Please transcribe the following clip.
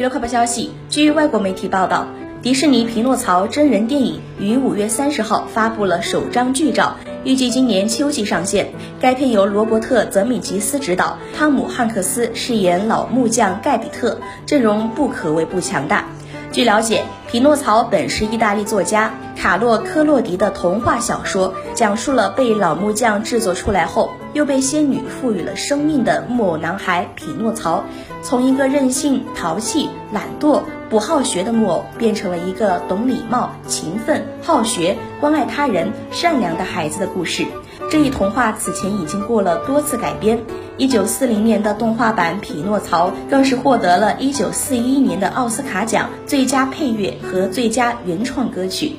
娱乐快报消息，据外国媒体报道，迪士尼《匹诺曹》真人电影于五月三十号发布了首张剧照，预计今年秋季上线。该片由罗伯特·泽米吉斯执导，汤姆·汉克斯饰演老木匠盖比特，阵容不可谓不强大。据了解，《匹诺曹》本是意大利作家卡洛·科洛迪的童话小说，讲述了被老木匠制作出来后，又被仙女赋予了生命的木偶男孩匹诺曹，从一个任性、淘气、懒惰、不好学的木偶，变成了一个懂礼貌、勤奋、好学、关爱他人、善良的孩子的故事。这一童话此前已经过了多次改编，一九四零年的动画版《匹诺曹》更是获得了一九四一年的奥斯卡奖最佳配乐和最佳原创歌曲。